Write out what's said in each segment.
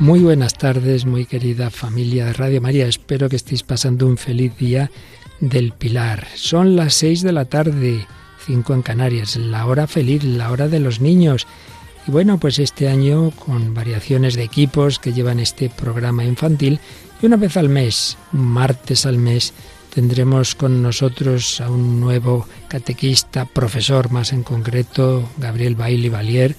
Muy buenas tardes, muy querida familia de Radio María. Espero que estéis pasando un feliz día del Pilar. Son las seis de la tarde, cinco en Canarias, la hora feliz, la hora de los niños. Y bueno, pues este año con variaciones de equipos que llevan este programa infantil y una vez al mes, martes al mes, tendremos con nosotros a un nuevo catequista, profesor más en concreto, Gabriel Bailey Valier,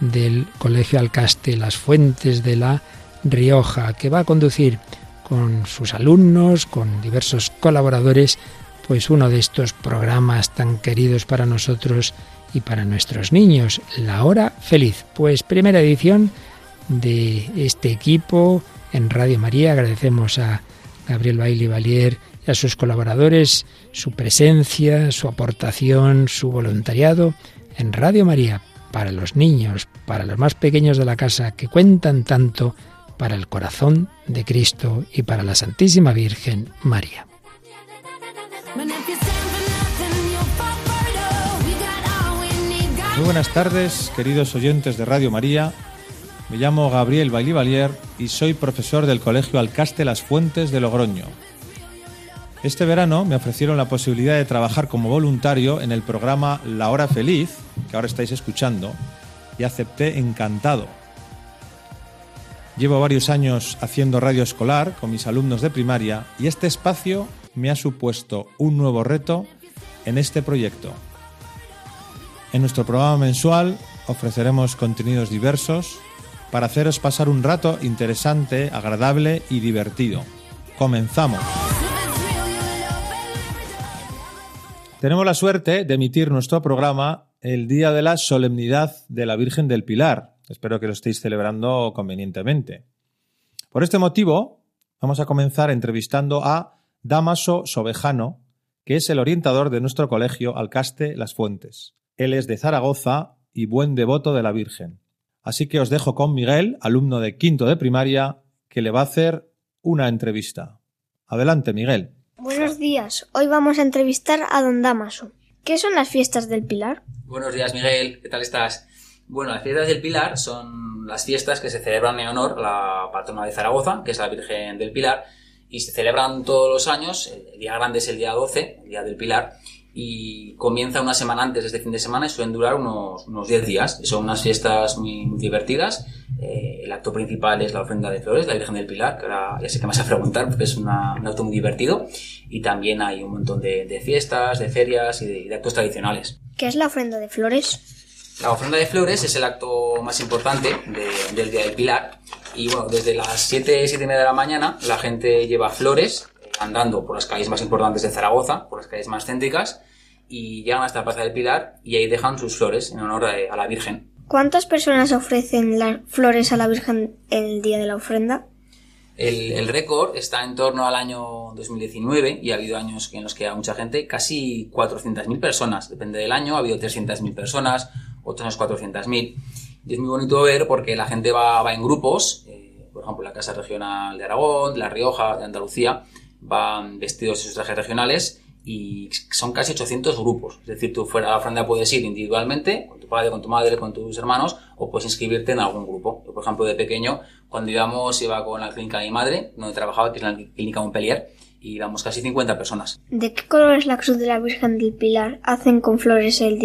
del Colegio Alcaste Las Fuentes de la Rioja, que va a conducir con sus alumnos, con diversos colaboradores, pues uno de estos programas tan queridos para nosotros y para nuestros niños, La Hora Feliz. Pues primera edición de este equipo en Radio María. Agradecemos a Gabriel Bailey Valier a sus colaboradores su presencia, su aportación, su voluntariado en Radio María para los niños, para los más pequeños de la casa, que cuentan tanto para el corazón de Cristo y para la Santísima Virgen María. Muy buenas tardes, queridos oyentes de Radio María. Me llamo Gabriel Bailivalier y soy profesor del Colegio Alcaste Las Fuentes de Logroño. Este verano me ofrecieron la posibilidad de trabajar como voluntario en el programa La Hora Feliz, que ahora estáis escuchando, y acepté encantado. Llevo varios años haciendo radio escolar con mis alumnos de primaria y este espacio me ha supuesto un nuevo reto en este proyecto. En nuestro programa mensual ofreceremos contenidos diversos para haceros pasar un rato interesante, agradable y divertido. Comenzamos. Tenemos la suerte de emitir nuestro programa el día de la solemnidad de la Virgen del Pilar. Espero que lo estéis celebrando convenientemente. Por este motivo, vamos a comenzar entrevistando a Damaso Sobejano, que es el orientador de nuestro colegio Alcaste Las Fuentes. Él es de Zaragoza y buen devoto de la Virgen. Así que os dejo con Miguel, alumno de quinto de primaria, que le va a hacer una entrevista. Adelante, Miguel. Buenos días. Hoy vamos a entrevistar a don Damaso. ¿Qué son las fiestas del Pilar? Buenos días, Miguel. ¿Qué tal estás? Bueno, las fiestas del Pilar son las fiestas que se celebran en honor a la patrona de Zaragoza, que es la Virgen del Pilar, y se celebran todos los años. El día grande es el día 12, el día del Pilar, y comienza una semana antes de este fin de semana y suelen durar unos, unos 10 días. Son unas fiestas muy, muy divertidas. Eh, el acto principal es la ofrenda de flores, la Virgen del Pilar, que ahora ya sé que me vas a preguntar porque es una- un acto muy divertido. Y también hay un montón de, de fiestas, de ferias y de- de actos tradicionales. ¿Qué es la ofrenda de flores? La ofrenda de flores es el acto más importante de- del Día del Pilar. Y bueno, desde las 7, 7 y media de la mañana, la gente lleva flores eh, andando por las calles más importantes de Zaragoza, por las calles más céntricas, y llegan hasta la Plaza del Pilar y ahí dejan sus flores en honor a, la Virgen. ¿Cuántas personas ofrecen las flores a la Virgen el día de la ofrenda? El, el récord está en torno al año 2019 y ha habido años en los que ha mucha gente, casi 400.000 personas. Depende del año, ha habido 300.000 personas, otros años 400.000. Y es muy bonito ver porque la gente va, va en grupos, eh, por ejemplo, la Casa Regional de Aragón, de La Rioja, de Andalucía, van vestidos en sus trajes regionales y son casi 800 grupos. Es decir, tú fuera a la ofrenda puedes ir individualmente, con tu padre, con tu madre, con tus hermanos, o puedes inscribirte en algún grupo. Yo, por ejemplo, de pequeño, cuando íbamos, iba con la clínica de mi madre, donde trabajaba, que es la clínica Montpellier, y íbamos casi 50 personas. ¿De qué color es la cruz de la Virgen del Pilar? ¿Hacen con flores el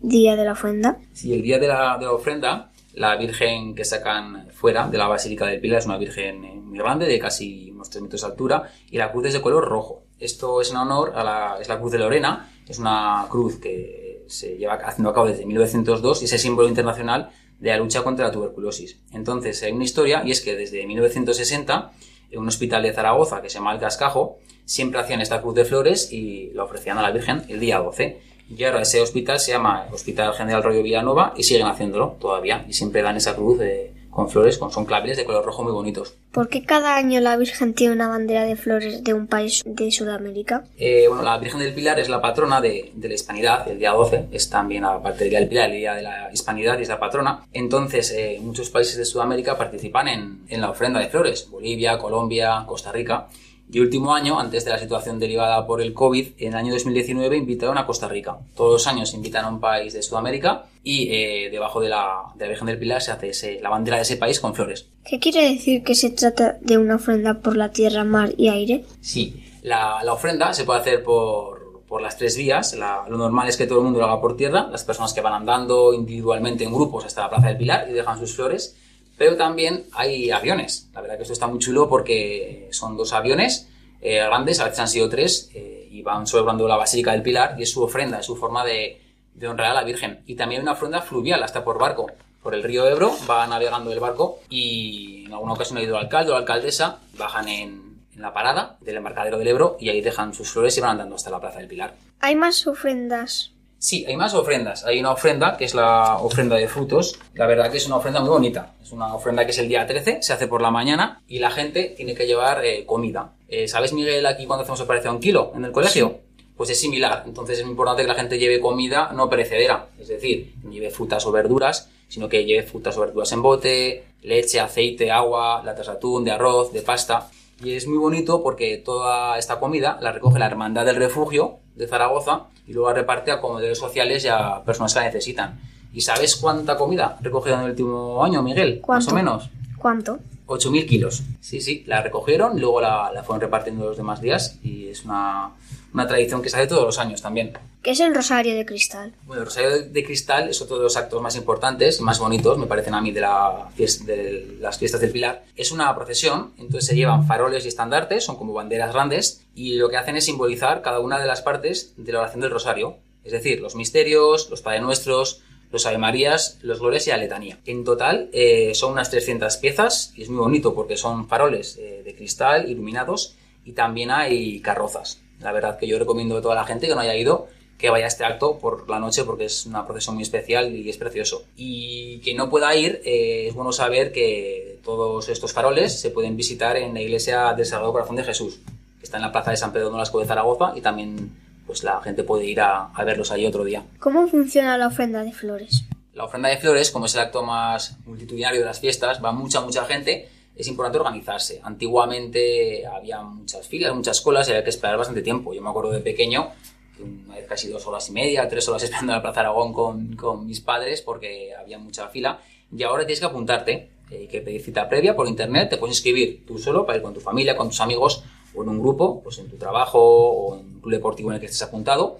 día de la ofrenda? Si el día de la, de la ofrenda, la virgen que sacan fuera de la Basílica del Pilar es una virgen eh, muy grande, de casi unos 3 metros de altura, y la cruz es de color rojo. Esto es en honor a la, es la cruz de Lorena, es una cruz que se lleva haciendo a cabo desde 1902 y es el símbolo internacional de la lucha contra la tuberculosis. Entonces, hay una historia, y es que desde 1960, en un hospital de Zaragoza que se llama El Cascajo, siempre hacían esta cruz de flores y la ofrecían a la Virgen el día 12. Y ahora ese hospital se llama Hospital General Rollo Villanova y siguen haciéndolo todavía. Y siempre dan esa cruz de, con flores, con, son claveles de color rojo muy bonitos. ¿Por qué cada año la Virgen tiene una bandera de flores de un país de Sudamérica? Eh, bueno, la Virgen del Pilar es la patrona de, de la Hispanidad, el día 12, es también, aparte del Día del Pilar, el Día de la Hispanidad y es la patrona. Entonces, eh, muchos países de Sudamérica participan en, en la ofrenda de flores, Bolivia, Colombia, Costa Rica. Y último año, antes de la situación derivada por el COVID, en el año 2019 invitaron a Costa Rica. Todos los años invitan a un país de Sudamérica y eh, debajo de la, de la Virgen del Pilar se hace ese- la bandera de ese país con flores. ¿Qué quiere decir que se trata de una ofrenda por la tierra, mar y aire? Sí, la, la ofrenda se puede hacer por, por las tres vías. La- lo normal es que todo el mundo lo haga por tierra, las personas que van andando individualmente en grupos hasta la Plaza del Pilar y dejan sus flores. Pero también hay aviones. La verdad que esto está muy chulo porque son dos aviones eh, grandes, a veces han sido tres, eh, y van sobrevolando la Basílica del Pilar y es su ofrenda, es su forma de, de honrar a la Virgen. Y también hay una ofrenda fluvial, hasta por barco. Por el río Ebro va navegando el barco y en alguna ocasión ha ido el alcalde o la alcaldesa, bajan en, en la parada del embarcadero del Ebro y ahí dejan sus flores y van andando hasta la Plaza del Pilar. ¿Hay más ofrendas? Sí, hay más ofrendas. Hay una ofrenda que es la ofrenda de frutos. La verdad que es una ofrenda muy bonita. Es una ofrenda que es el día 13, se hace por la mañana y la gente tiene que llevar eh, comida. Eh, ¿Sabes, Miguel, aquí cuando hacemos operación un kilo en el colegio? Pues es similar. Entonces es muy importante que la gente lleve comida no perecedera. Es decir, no lleve frutas o verduras, sino que lleve frutas o verduras en bote, leche, aceite, agua, latas de atún, de arroz, de pasta. Y es muy bonito porque toda esta comida la recoge la Hermandad del Refugio de Zaragoza y luego reparte a comedores sociales y a personas que la necesitan. ¿Y sabes cuánta comida ha recogido en el último año, Miguel? ¿Cuánto? Más o menos. ¿Cuánto? 8.000 kilos. Sí, sí, la recogieron, luego la, la fueron repartiendo los demás días y es una, una tradición que se hace todos los años también. ¿Qué es el rosario de cristal? Bueno, el Rosario de- Cristal es otro de los actos más importantes y más bonitos, me parecen a mí, de, la fies- de las fiestas del Pilar. Es una procesión, entonces se llevan faroles y estandartes, son como banderas grandes, y lo que hacen es simbolizar cada una de las partes de la oración del Rosario. Es decir, los misterios, los Padre Nuestros, los Ave Marías, los Glorias y la Letanía. En total eh, son unas 300 piezas y es muy bonito porque son faroles eh, de cristal iluminados y también hay carrozas. La verdad que yo recomiendo a toda la gente que no haya ido que vaya a este acto por la noche porque es una procesión muy especial y es precioso. Y quien no pueda ir, eh, es bueno saber que todos estos faroles se pueden visitar en la iglesia del Sagrado Corazón de Jesús, que está en la plaza de San Pedro Nolasco de Zaragoza y también pues la gente puede ir a, a verlos allí otro día. ¿Cómo funciona la ofrenda de flores? La ofrenda de flores, como es el acto más multitudinario de las fiestas, va mucha, mucha gente, es importante organizarse. Antiguamente había muchas filas, muchas colas y había que esperar bastante tiempo. Yo me acuerdo de pequeño, que una vez casi dos horas y media, tres horas esperando en la Plaza Aragón con, con mis padres porque había mucha fila. Y ahora tienes que apuntarte, eh, hay que pedir cita previa por internet, te puedes inscribir tú solo para ir con tu familia, con tus amigos o en un grupo, pues en tu trabajo o en un club deportivo en el que estés apuntado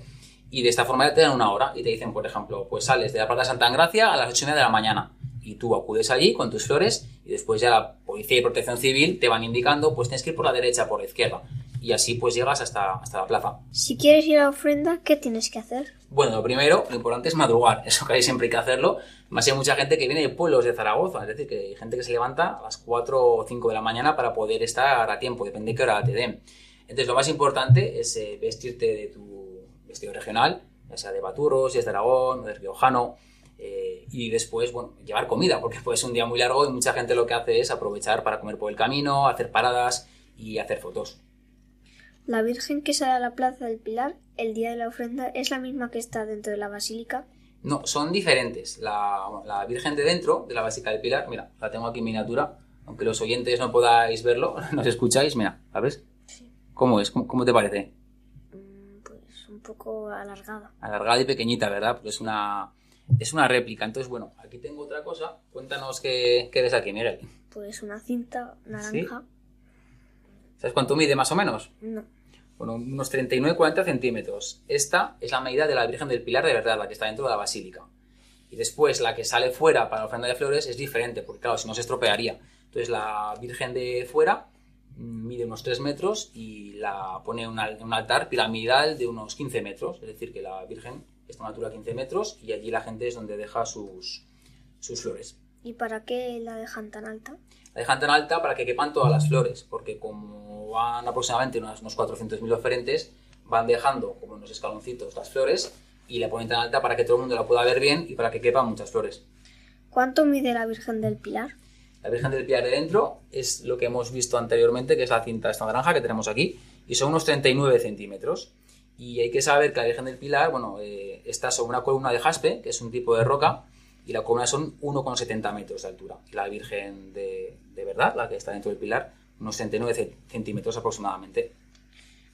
y de esta forma te dan una hora y te dicen, por ejemplo, pues sales de la Plaza Santa Engracia a las ocho y media de la mañana y tú acudes allí con tus flores y después ya Policía y Protección Civil te van indicando, pues tienes que ir por la derecha, por la izquierda y así pues llegas hasta, hasta la plaza. Si quieres ir a la ofrenda, ¿qué tienes que hacer? Bueno, lo primero, lo importante es madrugar, eso que hay siempre hay que hacerlo. Más hay mucha gente que viene de pueblos de Zaragoza, es decir, que hay gente que se levanta a las 4 o 5 de la mañana para poder estar a tiempo, depende de qué hora te den. Entonces, lo más importante es eh, vestirte de tu vestido regional, ya sea de Baturros, si es de Aragón o de Riojano, eh, y después, bueno, llevar comida, porque puede ser un día muy largo y mucha gente lo que hace es aprovechar para comer por el camino, hacer paradas y hacer fotos. La Virgen que sale a la Plaza del Pilar el día de la ofrenda es la misma que está dentro de la basílica. No, son diferentes. La, la Virgen de dentro, de la Básica del Pilar, mira, la tengo aquí en miniatura, aunque los oyentes no podáis verlo, nos escucháis, mira, ¿la ves? ¿Cómo es? ¿Cómo, cómo te parece? Mm, Pues un poco alargada. Alargada y pequeñita, ¿verdad? Porque es una, es una réplica. Entonces, bueno, aquí tengo otra cosa. Cuéntanos qué, qué ves aquí, Miguel. Pues una cinta naranja. ¿Sabes cuánto mide más o menos? No. Bueno, unos 39-40 centímetros. Esta es la medida de la Virgen del Pilar de verdad, la que está dentro de la basílica. Y después la que sale fuera para la ofrenda de flores es diferente, porque claro, si no se estropearía. Entonces la Virgen de fuera mm, mide unos 3 metros y la pone en un al- en un altar piramidal de unos 15 metros. Es decir, que la Virgen está a una altura de 15 metros y allí la gente es donde deja sus, sus flores. ¿Y para qué la dejan tan alta? La dejan tan alta para que quepan todas las flores, porque como van aproximadamente unos, unos 400.000 oferentes, van dejando como unos escaloncitos las flores y la ponen tan alta para que todo el mundo la pueda ver bien y para que quepan muchas flores. ¿Cuánto mide la Virgen del Pilar? La Virgen del Pilar de dentro es lo que hemos visto anteriormente, que es la cinta esta naranja que tenemos aquí, y son unos 39 centímetros. Y hay que saber que la Virgen del Pilar, bueno, eh, está sobre una columna de jaspe, que es un tipo de roca, y la columna son 1,70 metros de altura. Y la Virgen de, de verdad, la que está dentro del Pilar, unos 39 ce- centímetros aproximadamente.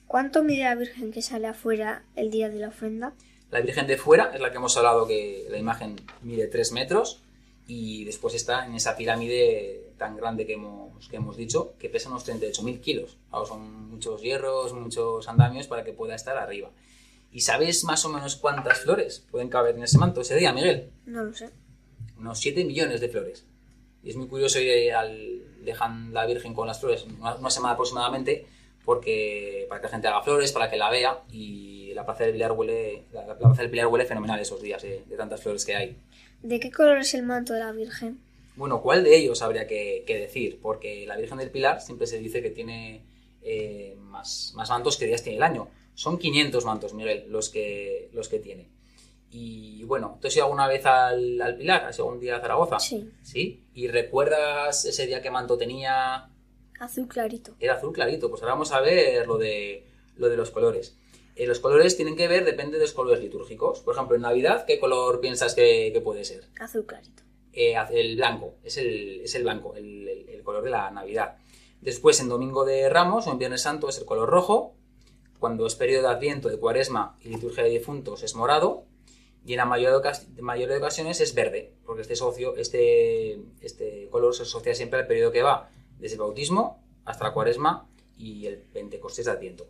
¿Cuánto mide la Virgen que sale afuera el día de la ofrenda? La Virgen de fuera es la que hemos hablado que la imagen mide 3 metros y después está en esa pirámide tan grande que hemos, que hemos dicho que pesa unos 38.000 kilos. Claro, son muchos hierros, muchos andamios para que pueda estar arriba. ¿Y sabes más o menos cuántas flores pueden caber en ese manto ese día, Miguel? No lo sé. Unos 7 millones de flores. Y es muy curioso y al dejan la Virgen con las flores una, una semana aproximadamente porque para que la gente haga flores, para que la vea y la plaza del Pilar huele, la, la plaza del Pilar huele fenomenal esos días eh, de tantas flores que hay. ¿De qué color es el manto de la Virgen? Bueno, ¿cuál de ellos habría que, que decir? Porque la Virgen del Pilar siempre se dice que tiene eh, más, más mantos que días tiene el año. Son 500 mantos, Miguel, los que, los que tiene. Y bueno, ¿tú has ido alguna vez al, al Pilar? ¿Has ido un día a Zaragoza? Sí. ¿Sí? ¿Y recuerdas ese día qué manto tenía? Azul clarito. Era azul clarito. Pues ahora vamos a ver lo de, lo de los colores. Eh, los colores tienen que ver, depende de los colores litúrgicos. Por ejemplo, en Navidad, ¿qué color piensas que, que puede ser? Azul clarito. Eh, el blanco, es el, es el blanco, el, el- el color de la Navidad. Después, en Domingo de Ramos o en Viernes Santo es el color rojo. Cuando es periodo de Adviento, de Cuaresma y liturgia de difuntos es morado. Y en la mayoría de, ocas- mayoría de ocasiones es verde, porque este, socio, este, este color se asocia siempre al periodo que va desde el bautismo hasta la Cuaresma y el Pentecostés de Adviento.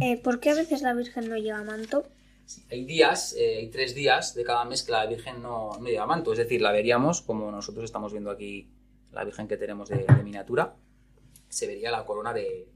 Eh, ¿Por qué a veces la Virgen no lleva manto? Hay días, eh, hay tres días de cada mes que la Virgen no, no lleva manto, es decir, la veríamos como nosotros estamos viendo aquí la Virgen que tenemos de, miniatura, se vería la corona de,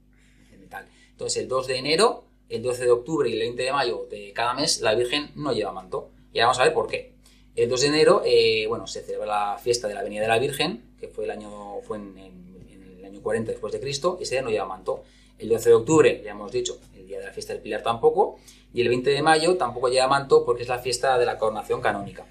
metal. Entonces, el 2 de enero, el 12 de octubre y el 20 de mayo de cada mes, la Virgen no lleva manto. Y ahora vamos a ver por qué. El 2 de enero, eh, bueno, se celebra la fiesta de la Venida de la Virgen, que fue el año, fue en el año 40 después de Cristo, y ese día no lleva manto. El 12 de octubre, ya hemos dicho, el día de la fiesta del Pilar tampoco, y el 20 de mayo tampoco lleva manto porque es la fiesta de la coronación canónica.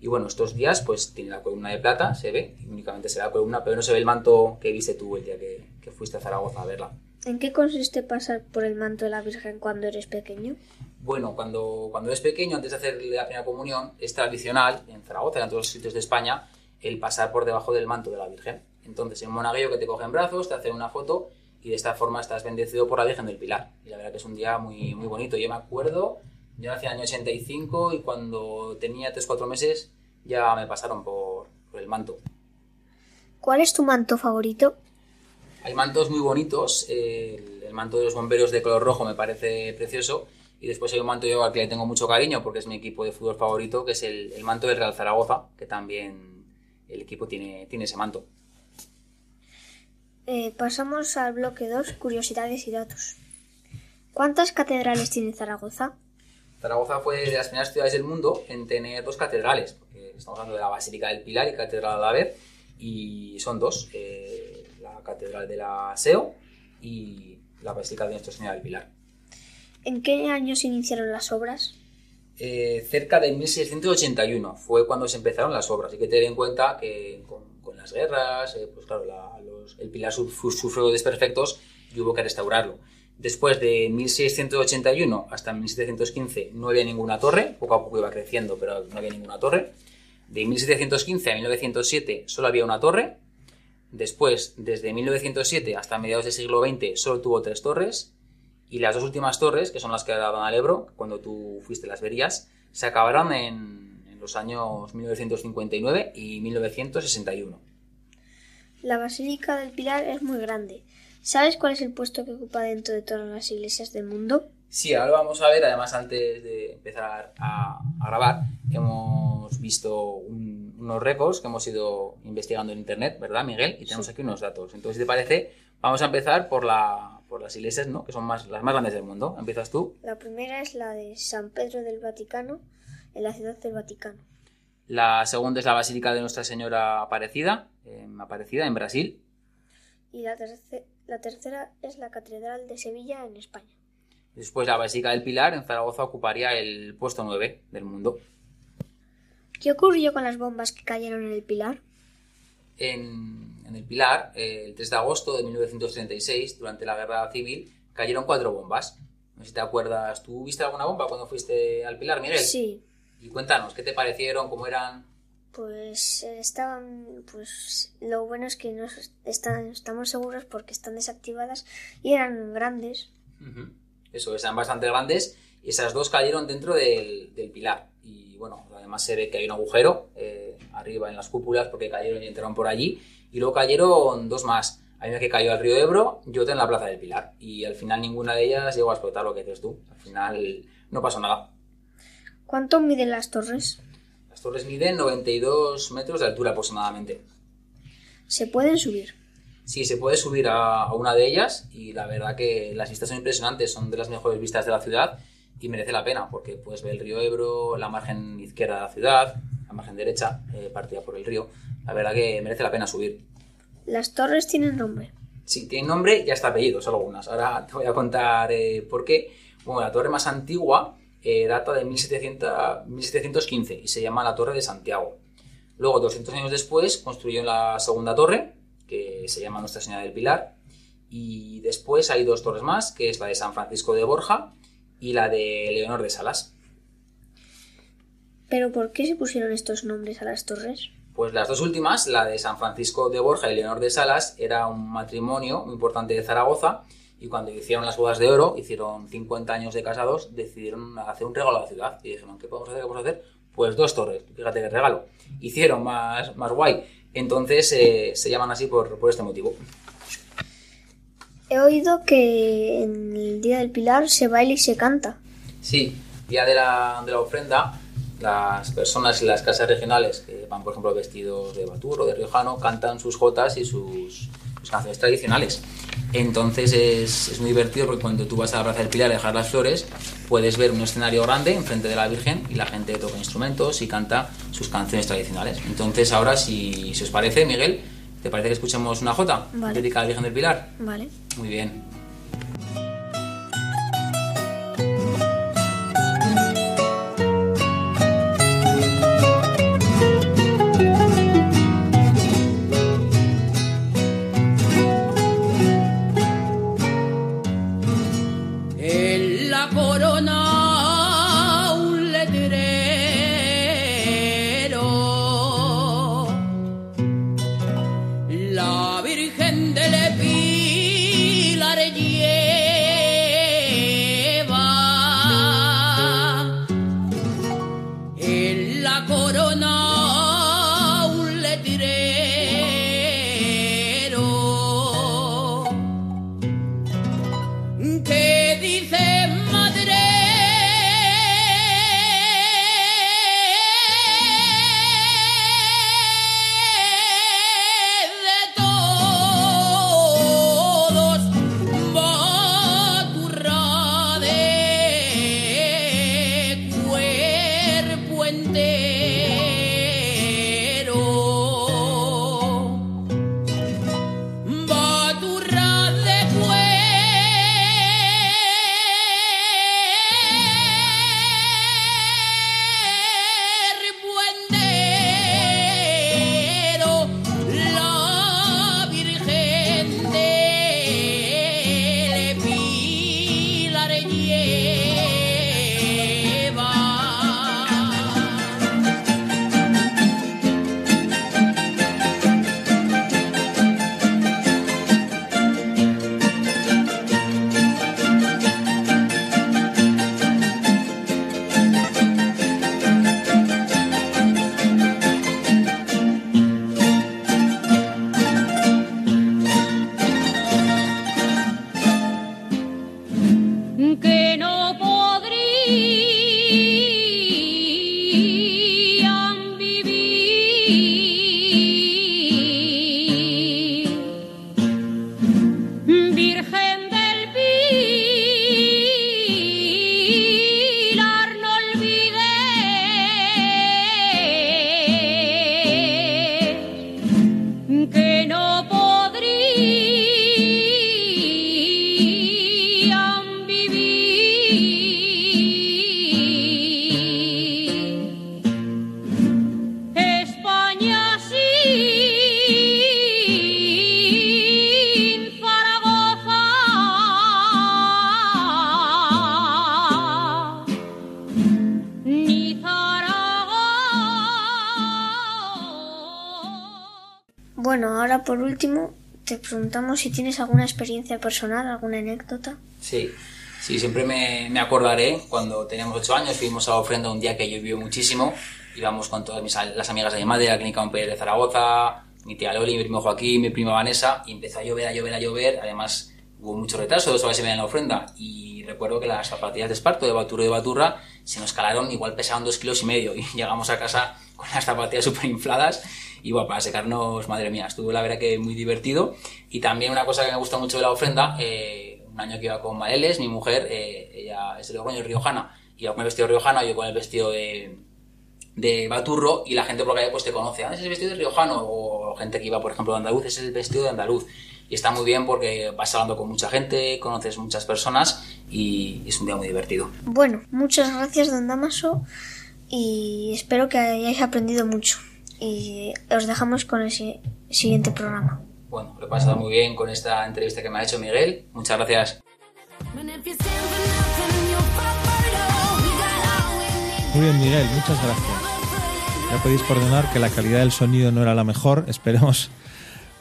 Y bueno, estos días pues tiene la columna de plata, se ve, únicamente se ve la columna, pero no se ve el manto que viste tú el día que, que fuiste a Zaragoza a verla. ¿En qué consiste pasar por el manto de la Virgen cuando eres pequeño? Bueno, cuando, cuando eres pequeño, antes de hacer la primera comunión, es tradicional en Zaragoza y en todos los sitios de España el pasar por debajo del manto de la Virgen. Entonces, en un monaguillo que te coge en brazos, te hacen una foto y de esta forma estás bendecido por la Virgen del Pilar. Y la verdad que es un día muy, muy bonito. Yo me acuerdo, yo nací en el año 85 y cuando tenía 3-4 meses ya me pasaron por, por el manto. ¿Cuál es tu manto favorito? Hay mantos muy bonitos. El, el manto de los bomberos de color rojo me parece precioso. Y después hay un manto yo al que le tengo mucho cariño porque es mi equipo de fútbol favorito, que es el, el manto del Real Zaragoza, que también el equipo tiene, tiene ese manto. Eh, pasamos al bloque 2, curiosidades y datos. ¿Cuántas catedrales tiene Zaragoza? Zaragoza fue de las primeras ciudades del mundo en tener dos catedrales, porque estamos hablando de la Basílica del Pilar y Catedral de Alaver, y son dos, eh, la Catedral de la SEO y la Basílica de Nuestra Señora del Pilar. ¿En qué año se iniciaron las obras? Eh, cerca de 1681 fue cuando se empezaron las obras. Hay que tener en cuenta que con, con las guerras, eh, pues claro, la- el pilar sufrió desperfectos y hubo que restaurarlo. Después de 1681 hasta 1715 no había ninguna torre, poco a poco iba creciendo, pero no había ninguna torre. De 1715 a 1907 solo había una torre. Después, desde 1907 hasta mediados del siglo XX, solo tuvo tres torres. Y las dos últimas torres, que son las que daban al Ebro, cuando tú fuiste las verías, se acabaron en los años 1959 y 1961. La Basílica del Pilar es muy grande. ¿Sabes cuál es el puesto que ocupa dentro de todas las iglesias del mundo? Sí, ahora vamos a ver, además antes de empezar a, a grabar, hemos visto un- unos récords que hemos ido investigando en internet, ¿verdad, Miguel? Y tenemos aquí unos datos. Entonces, si te parece, vamos a empezar por, la, por las iglesias, ¿no? Que son más, las más grandes del mundo. ¿Empiezas tú? La primera es la de San Pedro del Vaticano, en la ciudad del Vaticano. La segunda es la Basílica de Nuestra Señora Aparecida, en Aparecida, en Brasil. Y la, terce- la tercera es la Catedral de Sevilla, en España. Después la Basílica del Pilar, en Zaragoza, ocuparía el puesto 9 del mundo. ¿Qué ocurrió con las bombas que cayeron en el Pilar? En, en el Pilar, eh, el 3 de agosto de 1936, durante la Guerra Civil, cayeron cuatro bombas. No sé si te acuerdas. ¿Tú viste alguna bomba cuando fuiste al Pilar, Miguel? Sí, Y cuéntanos, ¿qué te parecieron? ¿Cómo eran? Pues eh, estaban, pues lo bueno es que nos están, estamos seguros porque están desactivadas y eran grandes. Eso, eran bastante grandes y esas dos cayeron dentro del, del pilar. Y bueno, además se ve que hay un agujero eh, arriba en las cúpulas porque cayeron y entraron por allí. Y luego cayeron dos más. Hay una que cayó al río Ebro y otra en la plaza del Pilar. Y al final ninguna de ellas llegó a explotar lo que dices tú. Al final no pasó nada. ¿Cuánto miden las torres? Las torres miden 92 metros de altura aproximadamente. Se pueden subir. Sí, se puede subir a, a una de ellas y la verdad que las vistas son impresionantes, son de las mejores vistas de la ciudad y merece la pena porque puedes ver el río Ebro, la margen izquierda de la ciudad, la margen derecha eh, partida por el río. La verdad que merece la pena subir. Las torres tienen nombre. Sí, tiene nombre y hasta apellidos algunas. Ahora te voy a contar eh, por qué. Bueno, la torre más antigua eh, data de 1700 1715 y se llama la Torre de Santiago. Luego, 200 años después, construyeron la segunda torre, que se llama Nuestra Señora del Pilar. Y después hay dos torres más, que es la de San Francisco de Borja y la de Leonor de Salas. ¿Pero por qué se pusieron estos nombres a las torres? Pues las dos últimas, la de San Francisco de Borja y Leonor de Salas, era un matrimonio muy importante de Zaragoza y cuando hicieron las bodas de oro, hicieron 50 años de casados, decidieron hacer un regalo a la ciudad y dijeron, ¿qué podemos hacer? ¿Qué podemos hacer? Pues dos torres, fíjate qué regalo. Hicieron más, más guay. Entonces eh, se llaman así por, por este motivo. He oído que en el Día del Pilar se baila y se canta. Sí, día de la, de la ofrenda, las personas y las casas regionales que van, por ejemplo, vestidos de batur o de riojano, cantan sus jotas y sus, canciones tradicionales. Entonces es, es muy divertido porque cuando tú vas a la Plaza del Pilar a dejar las flores, puedes ver un escenario grande enfrente de la Virgen y la gente toca instrumentos y canta sus canciones tradicionales. Entonces ahora, si, si os parece, Miguel, ¿te parece que escuchemos una jota Vale. dedicada a la Virgen del Pilar? Vale. Muy bien. Ahora por último te preguntamos si tienes alguna experiencia personal, alguna anécdota. Sí, sí, siempre me, me acordaré cuando teníamos ocho años, fuimos a la ofrenda un día que llovió muchísimo, íbamos con todas mis, las amigas de mi madre, la clínica Pérez de Zaragoza, mi tía Loli, mi primo Joaquín, mi prima Vanessa, y empezó a llover, a llover, a llover, además hubo mucho retraso, dos horas se en la ofrenda, y recuerdo que las zapatillas de esparto, de Baturro y de Baturra, se nos calaron, igual pesaban dos kilos y medio, y llegamos a casa con las zapatillas súper infladas, y bueno, para secarnos, madre mía, estuvo la verdad que muy divertido. Y también una cosa que me gusta mucho de la ofrenda, eh, un año que iba con Maeles, mi mujer, eh, ella es de Logroño, riojana, iba con el vestido riojano, yo con el vestido de, de Baturro, y la gente por la calle pues te conoce, ah, ese es el vestido de riojano, o gente que iba, por ejemplo, de andaluz, ese es el vestido de andaluz. Y está muy bien porque vas hablando con mucha gente, conoces muchas personas y es un día muy divertido. Bueno, muchas gracias, don Damaso, y espero que hayáis aprendido mucho. Y os dejamos con el si- siguiente programa. Bueno, lo he pasado muy bien con esta entrevista que me ha hecho Miguel. Muchas gracias. Muy bien, Miguel, muchas gracias. Ya podéis perdonar que la calidad del sonido no era la mejor. Esperemos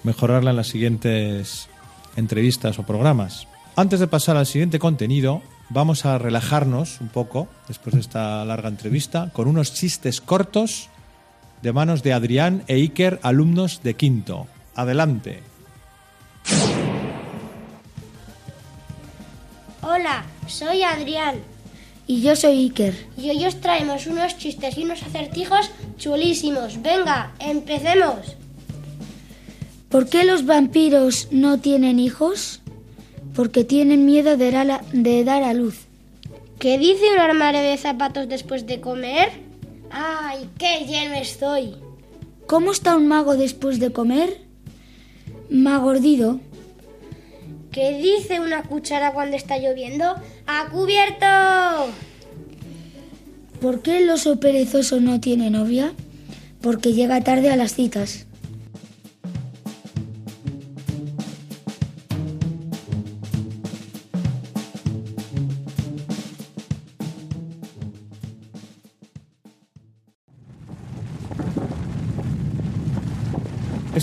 mejorarla en las siguientes entrevistas o programas. Antes de pasar al siguiente contenido, vamos a relajarnos un poco, después de esta larga entrevista, con unos chistes cortos de manos de Adrián e Iker, alumnos de quinto. Adelante. Hola, soy Adrián Y yo soy Iker. y hoy os traemos unos chistes y unos acertijos chulísimos. Venga, empecemos. ¿Por qué los vampiros no tienen hijos? Porque tienen miedo de, dar a- de dar a luz. ¿Qué dice un armario de zapatos después de comer? ¡Ay, qué lleno estoy! ¿Cómo está un mago después de comer? Magordido. ¿Qué dice una cuchara cuando está lloviendo? ¡A cubierto! ¿Por qué el oso perezoso no tiene novia? Porque llega tarde a las citas.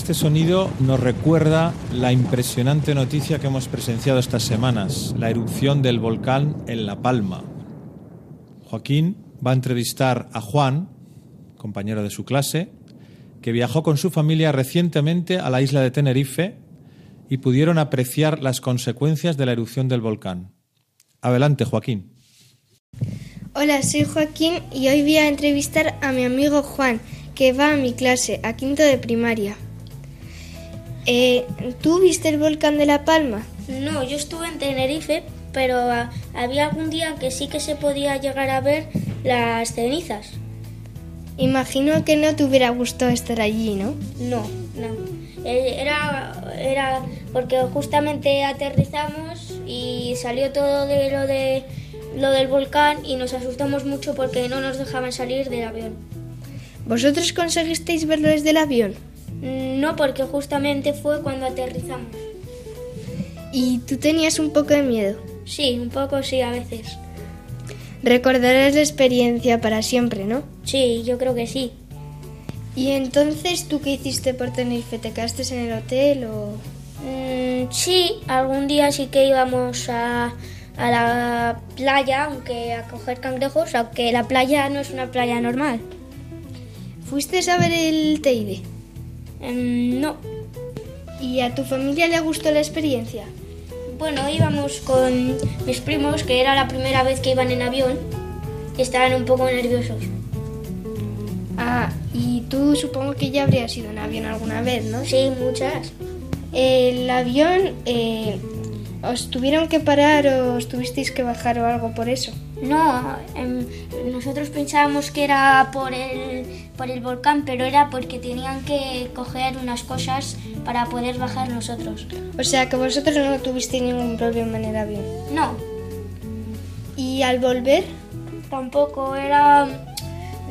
Este sonido nos recuerda la impresionante noticia que hemos presenciado estas semanas, la erupción del volcán en La Palma. Joaquín va a entrevistar a Juan, compañero de su clase, que viajó con su familia recientemente a la isla de Tenerife y pudieron apreciar las consecuencias de la erupción del volcán. Adelante, Joaquín. Hola, soy Joaquín y hoy voy a entrevistar a mi amigo Juan, que va a mi clase, a quinto de primaria. Eh, ¿Tú viste el volcán de La Palma? No, yo estuve en Tenerife, pero ah, había algún día que sí que se podía llegar a ver las cenizas. Imagino que no te hubiera gustado estar allí, ¿no? No, no. Eh, Era, era porque justamente aterrizamos y salió todo de lo de lo del volcán y nos asustamos mucho porque no nos dejaban salir del avión. ¿Vosotros conseguisteis verlo desde el avión? Mm, No, porque justamente fue cuando aterrizamos. Y tú tenías un poco de miedo. Sí, un poco sí, a veces. Recordarás la experiencia para siempre, ¿no? Sí, yo creo que sí. ¿Y entonces tú qué hiciste por Tenerife? ¿Te quedaste en el hotel o...? Mm, sí, algún día sí que íbamos a, a la playa, aunque a coger cangrejos, aunque la playa no es una playa normal. ¿Fuiste a ver el Teide? Em, no, ¿Y a tu familia le gustó la experiencia? bueno, íbamos con mis primos, que era la primera vez que iban en avión, y estaban un poco nerviosos. Ah, y tú supongo que ya habrías ido en avión alguna vez, ¿no? Sí, muchas. El avión, eh, ¿os tuvieron que parar o os tuvisteis que bajar o algo por eso? No, em, nosotros pensábamos que era por el, por el volcán, pero era porque tenían que coger unas cosas para poder bajar nosotros. O sea que vosotros no tuvisteis ningún problema en el avión. No, ¿Y al volver? tampoco era...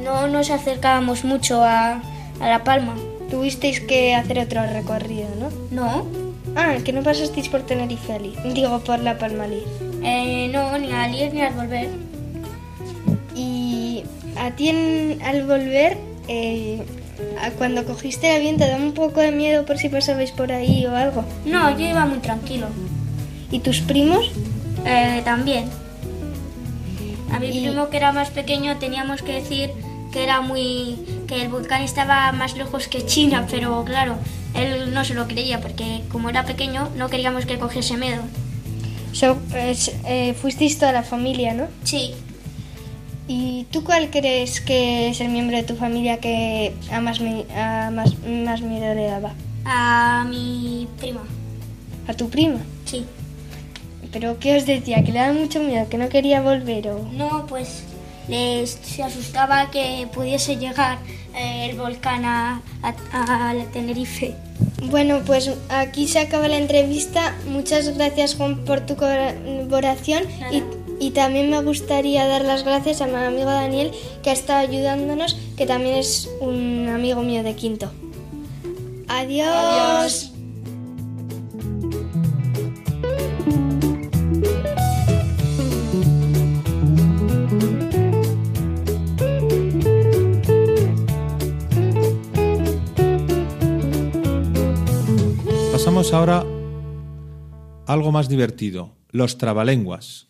No nos acercábamos mucho a, a La Palma. Tuvisteis que hacer otro recorrido, ¿no? No, Ah, que no pasasteis por Tenerife. Digo, por La Palma. Eh, no, ni al ir ni al volver. Y a ti en- al volver, eh, cuando cogiste el avión te da un poco de miedo por si pasabais por ahí o algo. No, yo iba muy tranquilo. ¿Y tus primos? Eh, también. A mi Y- primo que era más pequeño teníamos que decir que era muy que el volcán estaba más lejos que China, pero claro, él no se lo creía porque como era pequeño no queríamos que cogiese miedo. So- eh, fuisteis toda la familia, ¿no? Sí, ¿Y tú cuál crees que es el miembro de tu familia que a más, mi- a más, más miedo le daba? a mi prima. ¿A tu prima? Sí. ¿Pero qué os decía? ¿Que le daba mucho miedo? ¿Que no quería volver o...? No, pues les se asustaba que pudiese llegar el volcán a, a, a Tenerife. Bueno, pues aquí se acaba la entrevista. Muchas gracias Juan por tu colaboración y, y también me gustaría dar las gracias a mi amigo Daniel que ha estado ayudándonos, que también es un amigo mío de quinto. Adiós. Ahora algo más divertido, los trabalenguas.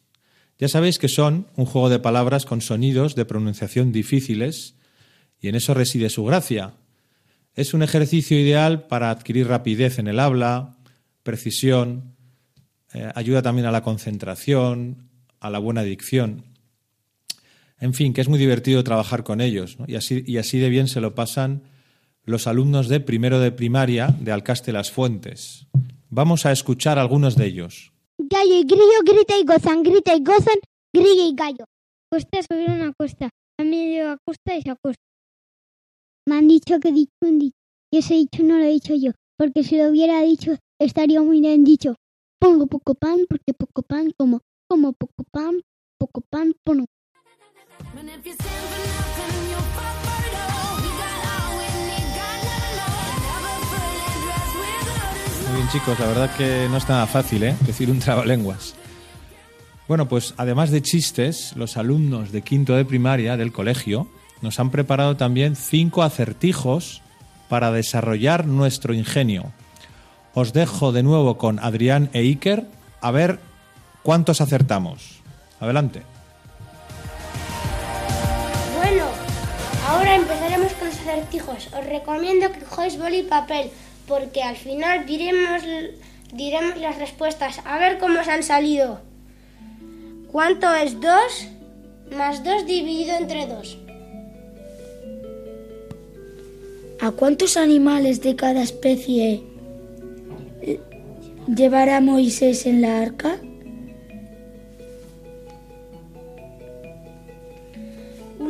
Ya sabéis que son un juego de palabras con sonidos de pronunciación difíciles y en eso reside su gracia. Es un ejercicio ideal para adquirir rapidez en el habla, precisión, eh, ayuda también a la concentración, a la buena dicción. En fin, que es muy divertido trabajar con ellos y así de bien se lo pasan los alumnos de primero de primaria de Alcaste Las Fuentes. Vamos a escuchar algunos de ellos. Gallo y grillo grita y gozan, grita y gozan, grilla y gallo. Costa sobre una costa, a medio a costa y se acosta. Me han dicho que he dicho un dicho, y ese dicho no lo he dicho yo, porque si lo hubiera dicho estaría muy bien dicho. Pongo poco pan porque poco pan como, como poco pan, poco pan pongo. Bien, chicos, la verdad que no es nada fácil, ¿eh? Decir un trabalenguas. Bueno, pues además de chistes, los alumnos de quinto de primaria del colegio nos han preparado también cinco acertijos para desarrollar nuestro ingenio. Os dejo de nuevo con Adrián e Iker a ver cuántos acertamos. Adelante. Bueno, ahora empezaremos con los acertijos. Os recomiendo que cojáis boli y papel, porque al final diremos, diremos las respuestas. A ver cómo os han salido. ¿Cuánto es 2 más 2 dividido entre 2? ¿A cuántos animales de cada especie llevará Moisés en la arca?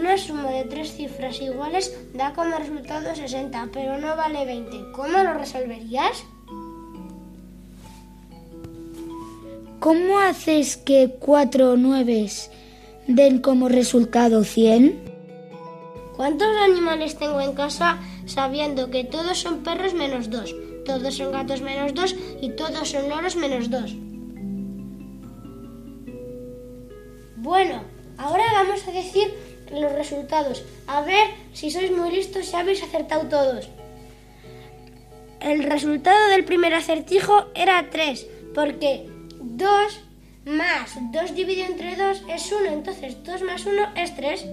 Una suma de tres cifras iguales da como resultado 60, pero no vale 20. ¿Cómo lo resolverías? ¿Cómo haces que cuatro nueves den como resultado 100? ¿Cuántos animales tengo en casa sabiendo que todos son perros menos dos, todos son gatos menos dos y todos son loros menos dos? Bueno, ahora vamos a decir los resultados. A ver si sois muy listos y habéis acertado todos. El resultado del primer acertijo era 3, porque 2 más 2 dividido entre 2 es 1, entonces 2 más 1 es 3.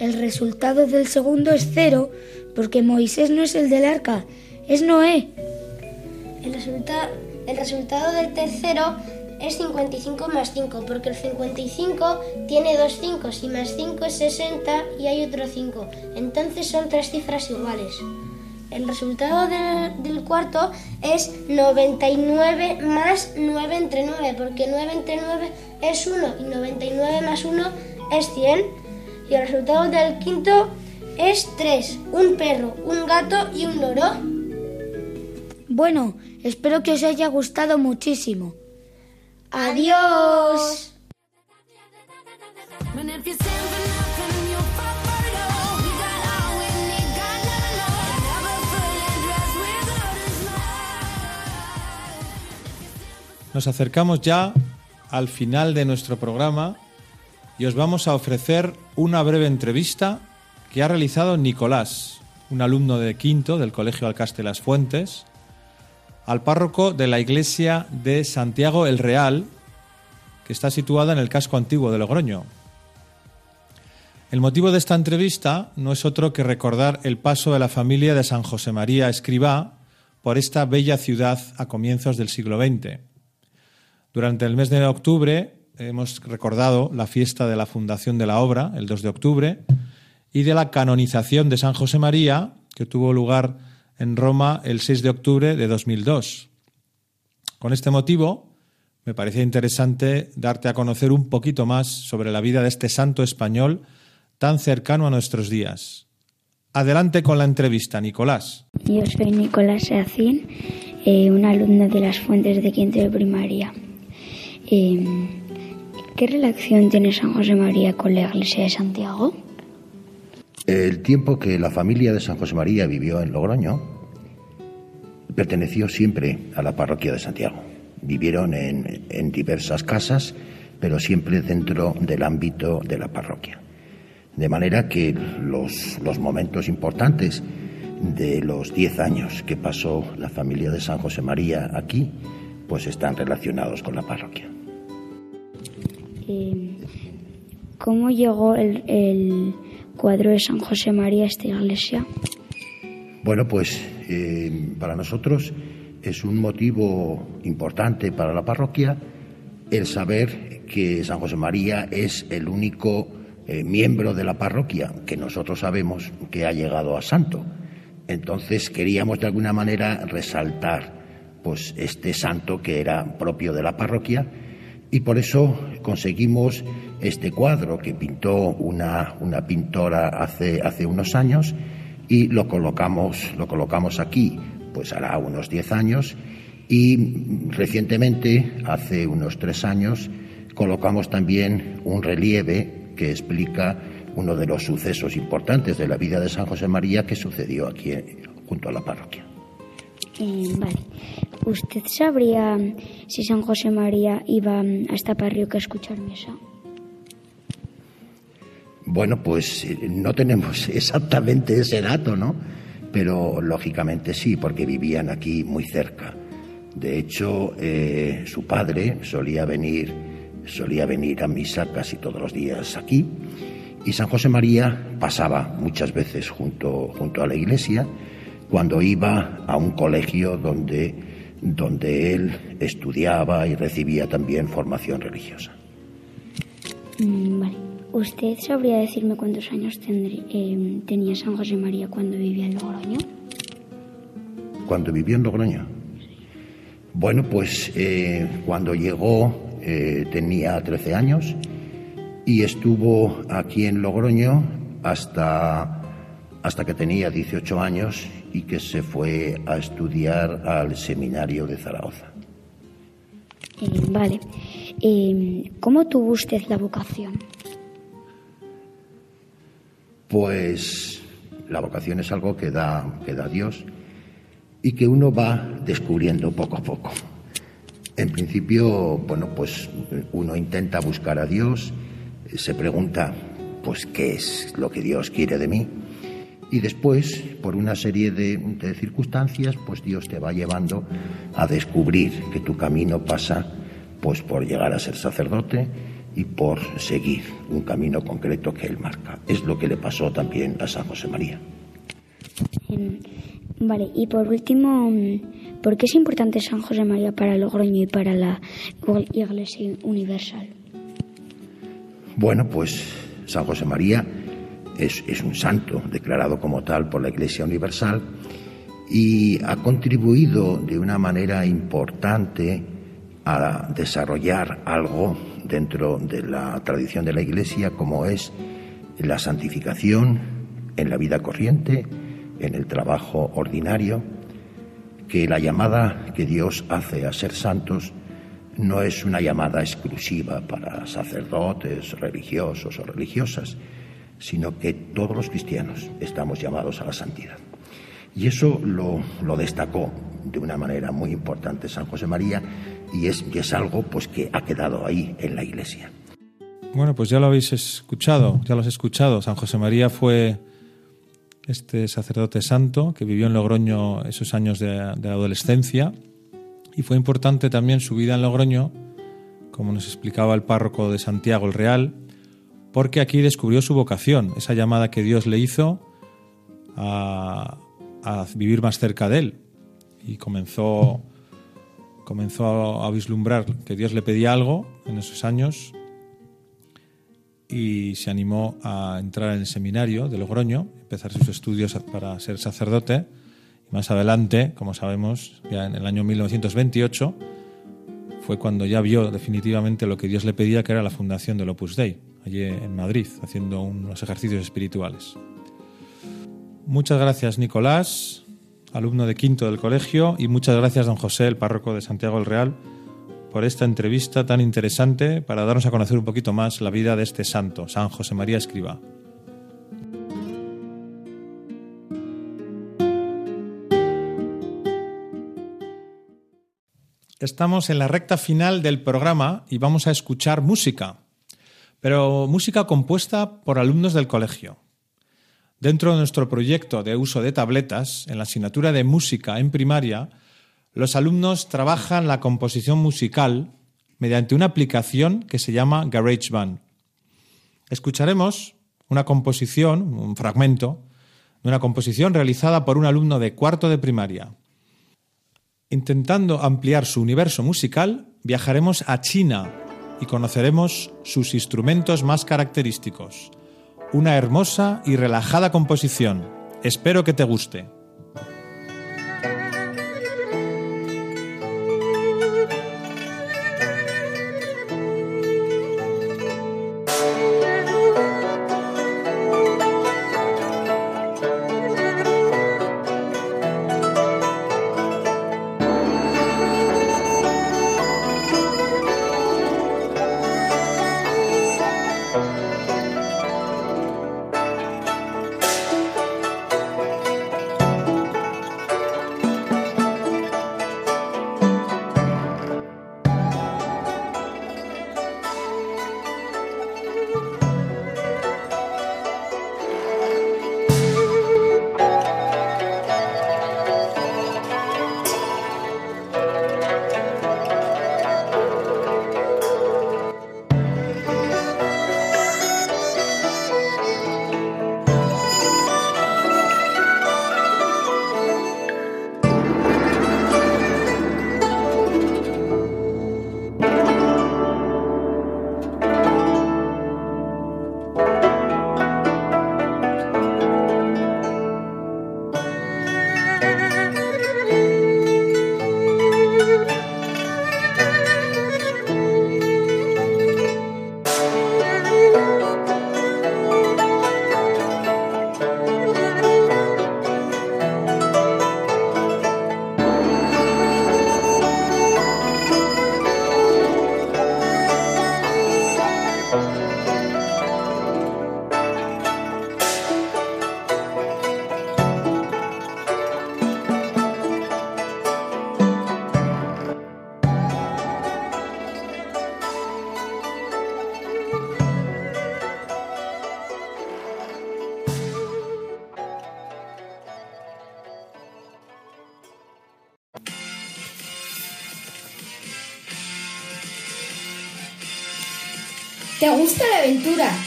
El resultado del segundo es cero, porque Moisés no es el del arca, es Noé. El, resulta- el resultado del tercero es 55 más 5, porque el 55 tiene dos 5 y más 5 es 60 y hay otro 5. Entonces son tres cifras iguales. El resultado del, del cuarto es 99 más 9 entre 9, porque 9 entre 9 es 1 y 99 más 1 es 100. Y el resultado del quinto es 3, un perro, un gato y un loro. Bueno, espero que os haya gustado muchísimo. Adiós. Nos acercamos ya al final de nuestro programa y os vamos a ofrecer una breve entrevista que ha realizado Nicolás, un alumno de quinto del Colegio Alcaste Las Fuentes, al párroco de la iglesia de Santiago el Real, que está situada en el casco antiguo de Logroño. El motivo de esta entrevista no es otro que recordar el paso de la familia de San José María Escribá por esta bella ciudad a comienzos del siglo XX. Durante el mes de octubre hemos recordado la fiesta de la fundación de la obra, el 2 de octubre, y de la canonización de San José María, que tuvo lugar en Roma el 6 de octubre de 2002. Con este motivo, me parecía interesante darte a conocer un poquito más sobre la vida de este santo español tan cercano a nuestros días. Adelante con la entrevista, Nicolás. Yo soy Nicolás Seacín, eh, un alumno de las fuentes de quinto de primaria. Eh, ¿Qué relación tiene San José María con la iglesia de Santiago? El tiempo que la familia de San José María vivió en Logroño perteneció siempre a la parroquia de Santiago. Vivieron en, diversas casas, pero siempre dentro del ámbito de la parroquia. De manera que los, los momentos importantes de los 10 años que pasó la familia de San José María aquí, pues están relacionados con la parroquia. Eh, ¿Cómo llegó el, el cuadro de San José María esta iglesia? Bueno, pues eh, para nosotros es un motivo importante para la parroquia el saber que San José María es el único eh, miembro de la parroquia que nosotros sabemos que ha llegado a santo. Entonces queríamos de alguna manera resaltar pues este santo que era propio de la parroquia y por eso conseguimos este cuadro que pintó una, una pintora hace, hace unos años y lo colocamos, lo colocamos aquí, pues hará unos 10 años y recientemente, hace unos tres años, colocamos también un relieve que explica uno de los sucesos importantes de la vida de San José María que sucedió aquí eh, junto a la parroquia. ¿Usted sabría si San José María iba a esta parroquia a escuchar misa? Bueno, pues eh, no tenemos exactamente ese dato, ¿no? Pero lógicamente sí, porque vivían aquí muy cerca. De hecho, eh, su padre solía venir, solía venir a misa casi todos los días aquí. Y San José María pasaba muchas veces junto, junto a la iglesia cuando iba a un colegio donde, donde él estudiaba y recibía también formación religiosa. Mm, vale. ¿Usted sabría decirme cuántos años eh, tenía San José María cuando vivía en Logroño? Cuando vivió en Logroño. Bueno, pues eh, cuando llegó eh, tenía 13 años y estuvo aquí en Logroño hasta, hasta que tenía 18 años y que se fue a estudiar al seminario de Zaragoza. Eh, vale. Eh, ¿Cómo tuvo usted la vocación? Pues la vocación es algo que da, que da Dios y que uno va descubriendo poco a poco. En principio, bueno, pues uno intenta buscar a Dios, se pregunta, pues, ¿qué es lo que Dios quiere de mí? Y después, por una serie de, de circunstancias, pues Dios te va llevando a descubrir que tu camino pasa, pues, por llegar a ser sacerdote y por seguir un camino concreto que Él marca. Es lo que le pasó también a San José María. Eh, vale, y por último, mm, ¿por qué es importante San José María para Logroño y para la Iglesia Universal? Bueno, pues San José María es, es, un santo declarado como tal por la Iglesia Universal y ha contribuido de una manera importante a desarrollar algo dentro de la tradición de la Iglesia como es la santificación en la vida corriente, en el trabajo ordinario, que la llamada que Dios hace a ser santos no es una llamada exclusiva para sacerdotes, religiosos o religiosas, sino que todos los cristianos estamos llamados a la santidad. Y eso lo, lo destacó de una manera muy importante San José María y es, es algo pues, que ha quedado ahí en la Iglesia. Bueno, pues ya lo habéis escuchado, ya lo has escuchado. San José María fue este sacerdote santo que vivió en Logroño esos años de, la adolescencia y fue importante también su vida en Logroño, como nos explicaba el párroco de Santiago el Real, porque aquí descubrió su vocación, esa llamada que Dios le hizo a vivir más cerca de él y comenzó comenzó a, vislumbrar que Dios le pedía algo en esos años y se animó a entrar en el seminario de Logroño, empezar sus estudios para ser sacerdote. Y más adelante, como sabemos, ya en el año 1928, fue cuando ya vio definitivamente lo que Dios le pedía, que era la fundación del Opus Dei, allí en Madrid, haciendo unos ejercicios espirituales. Muchas gracias, Nicolás, alumno de quinto del colegio, y muchas gracias, don José, el párroco de Santiago el Real, por esta entrevista tan interesante para darnos a conocer un poquito más la vida de este santo, San José María Escriba. Estamos en la recta final del programa y vamos a escuchar música, pero música compuesta por alumnos del colegio. Dentro de nuestro proyecto de uso de tabletas, en la asignatura de música en primaria, los alumnos trabajan la composición musical mediante una aplicación que se llama GarageBand. Escucharemos una composición, un fragmento, de una composición realizada por un alumno de cuarto de primaria. Intentando ampliar su universo musical, viajaremos a China y conoceremos sus instrumentos más característicos. Una hermosa y relajada composición. Espero que te guste.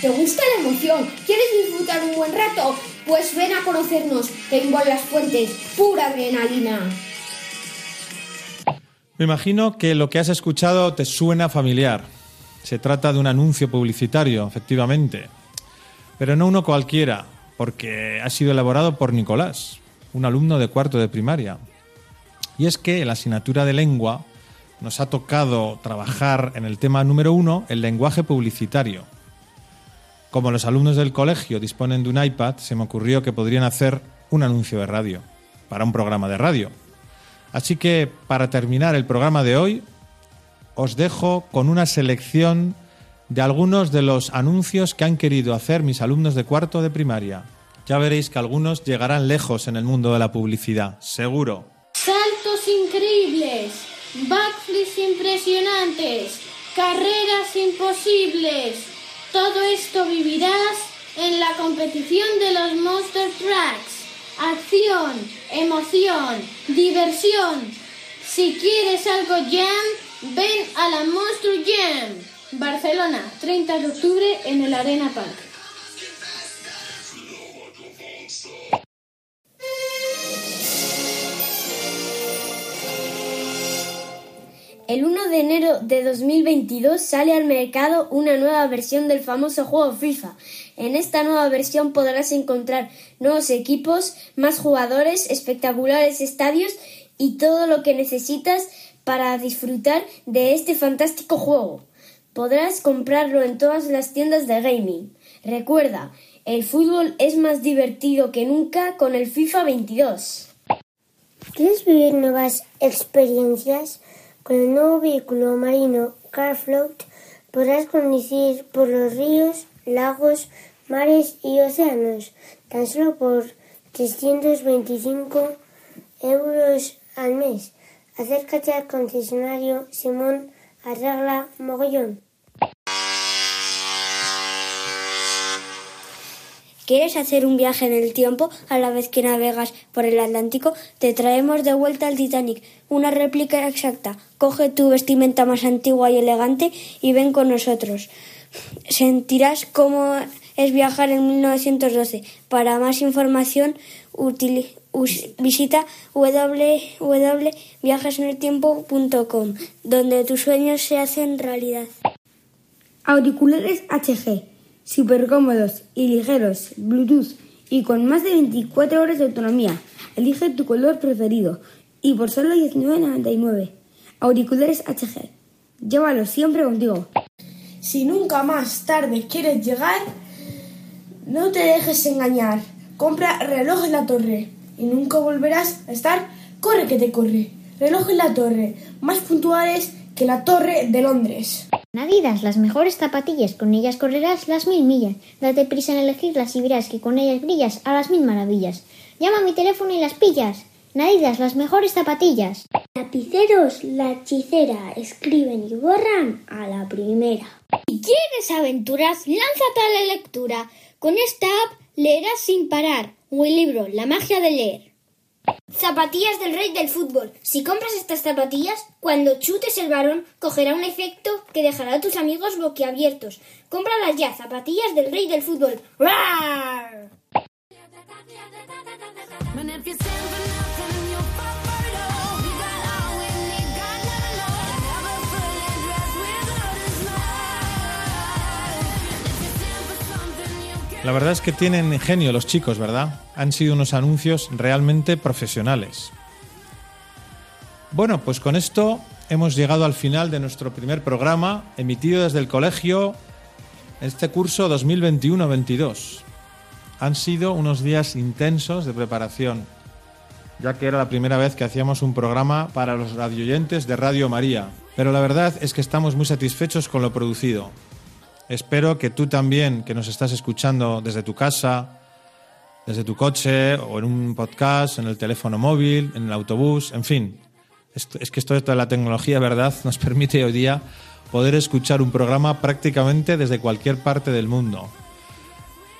¿Te gusta la emoción? ¿Quieres disfrutar un buen rato? Pues ven a conocernos en Las Fuentes, pura adrenalina. Me imagino que lo que has escuchado te suena familiar. Se trata de un anuncio publicitario, efectivamente. Pero no uno cualquiera, porque ha sido elaborado por Nicolás, un alumno de cuarto de primaria. Y es que en la asignatura de lengua nos ha tocado trabajar en el tema número uno, el lenguaje publicitario. Como los alumnos del colegio disponen de un iPad, se me ocurrió que podrían hacer un anuncio de radio, para un programa de radio. Así que, para terminar el programa de hoy, os dejo con una selección de algunos de los anuncios que han querido hacer mis alumnos de cuarto de primaria. Ya veréis que algunos llegarán lejos en el mundo de la publicidad, seguro. Saltos increíbles, backflips impresionantes, carreras imposibles. Todo esto vivirás en la competición de los Monster Tracks. acción, emoción, diversión. Si quieres algo jam, ven a la Monster Jam. Barcelona, 30 de octubre en el Arena Park. El 1 de enero de 2022 sale al mercado una nueva versión del famoso juego FIFA. En esta nueva versión podrás encontrar nuevos equipos, más jugadores, espectaculares estadios y todo lo que necesitas para disfrutar de este fantástico juego. Podrás comprarlo en todas las tiendas de gaming. Recuerda, el fútbol es más divertido que nunca con el FIFA 22. ¿Quieres vivir nuevas experiencias? Con el nuevo vehículo marino Carfloat podrás conducir por los ríos, lagos, mares y océanos tan solo por 325 euros al mes. Acércate al concesionario Simón Arregla Mogollón. ¿Quieres hacer un viaje en el tiempo a la vez que navegas por el Atlántico? Te traemos de vuelta al Titanic, una réplica exacta. Coge tu vestimenta más antigua y elegante y ven con nosotros. Sentirás cómo es viajar en 1912. Para más información, visita www.viajeseneltiempo.com, donde tus sueños se hacen realidad. Auriculares HG, super cómodos y ligeros, Bluetooth y con más de 24 horas de autonomía. Elige tu color preferido y por solo 19,99. Auriculares HG. Llévalos siempre contigo. Si nunca más tarde quieres llegar, no te dejes engañar. Compra reloj en la torre y nunca volverás a estar corre que te corre. Reloj en la torre, más puntuales que la torre de Londres. Adidas, las mejores zapatillas, con ellas correrás las mil millas. Date prisa en elegirlas y verás que con ellas brillas a las mil maravillas. Llama a mi teléfono y las pillas. Adidas, las mejores zapatillas. Lapiceros, la hechicera, escriben y borran a la primera. Si quieres aventuras, lánzate a la lectura. Con esta app leerás sin parar. Un libro, La magia de leer. Zapatillas del rey del fútbol. Si compras estas zapatillas, cuando chutes el balón, cogerá un efecto que dejará a tus amigos boquiabiertos. Cómpralas ya, zapatillas del rey del fútbol. ¡Rar! La verdad es que tienen ingenio los chicos, ¿verdad? Han sido unos anuncios realmente profesionales. Bueno, pues con esto hemos llegado al final de nuestro primer programa, emitido desde el colegio este curso 2021-22. Han sido unos días intensos de preparación, ya que era la primera vez que hacíamos un programa para los radioyentes de Radio María. Pero la verdad es que estamos muy satisfechos con lo producido. Espero que tú también, que nos estás escuchando desde tu casa, desde tu coche o en un podcast, en el teléfono móvil, en el autobús, en fin. Es que esto de la tecnología, ¿verdad?, nos permite hoy día poder escuchar un programa prácticamente desde cualquier parte del mundo.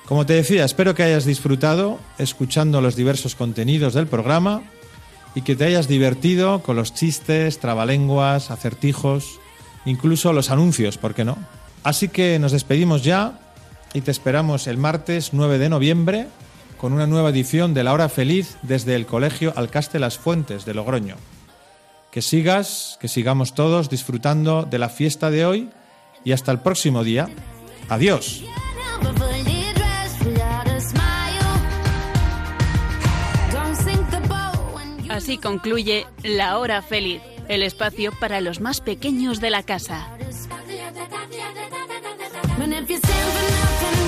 Como te decía, espero que hayas disfrutado escuchando los diversos contenidos del programa y que te hayas divertido con los chistes, trabalenguas, acertijos, incluso los anuncios, ¿por qué no? Así que nos despedimos ya y te esperamos el martes 9 de noviembre con una nueva edición de La Hora Feliz desde el Colegio Alcaste Las Fuentes de Logroño. Que sigas, que sigamos todos disfrutando de la fiesta de hoy y hasta el próximo día. Adiós. Así concluye La Hora Feliz, el espacio para los más pequeños de la casa. And if you stand for nothing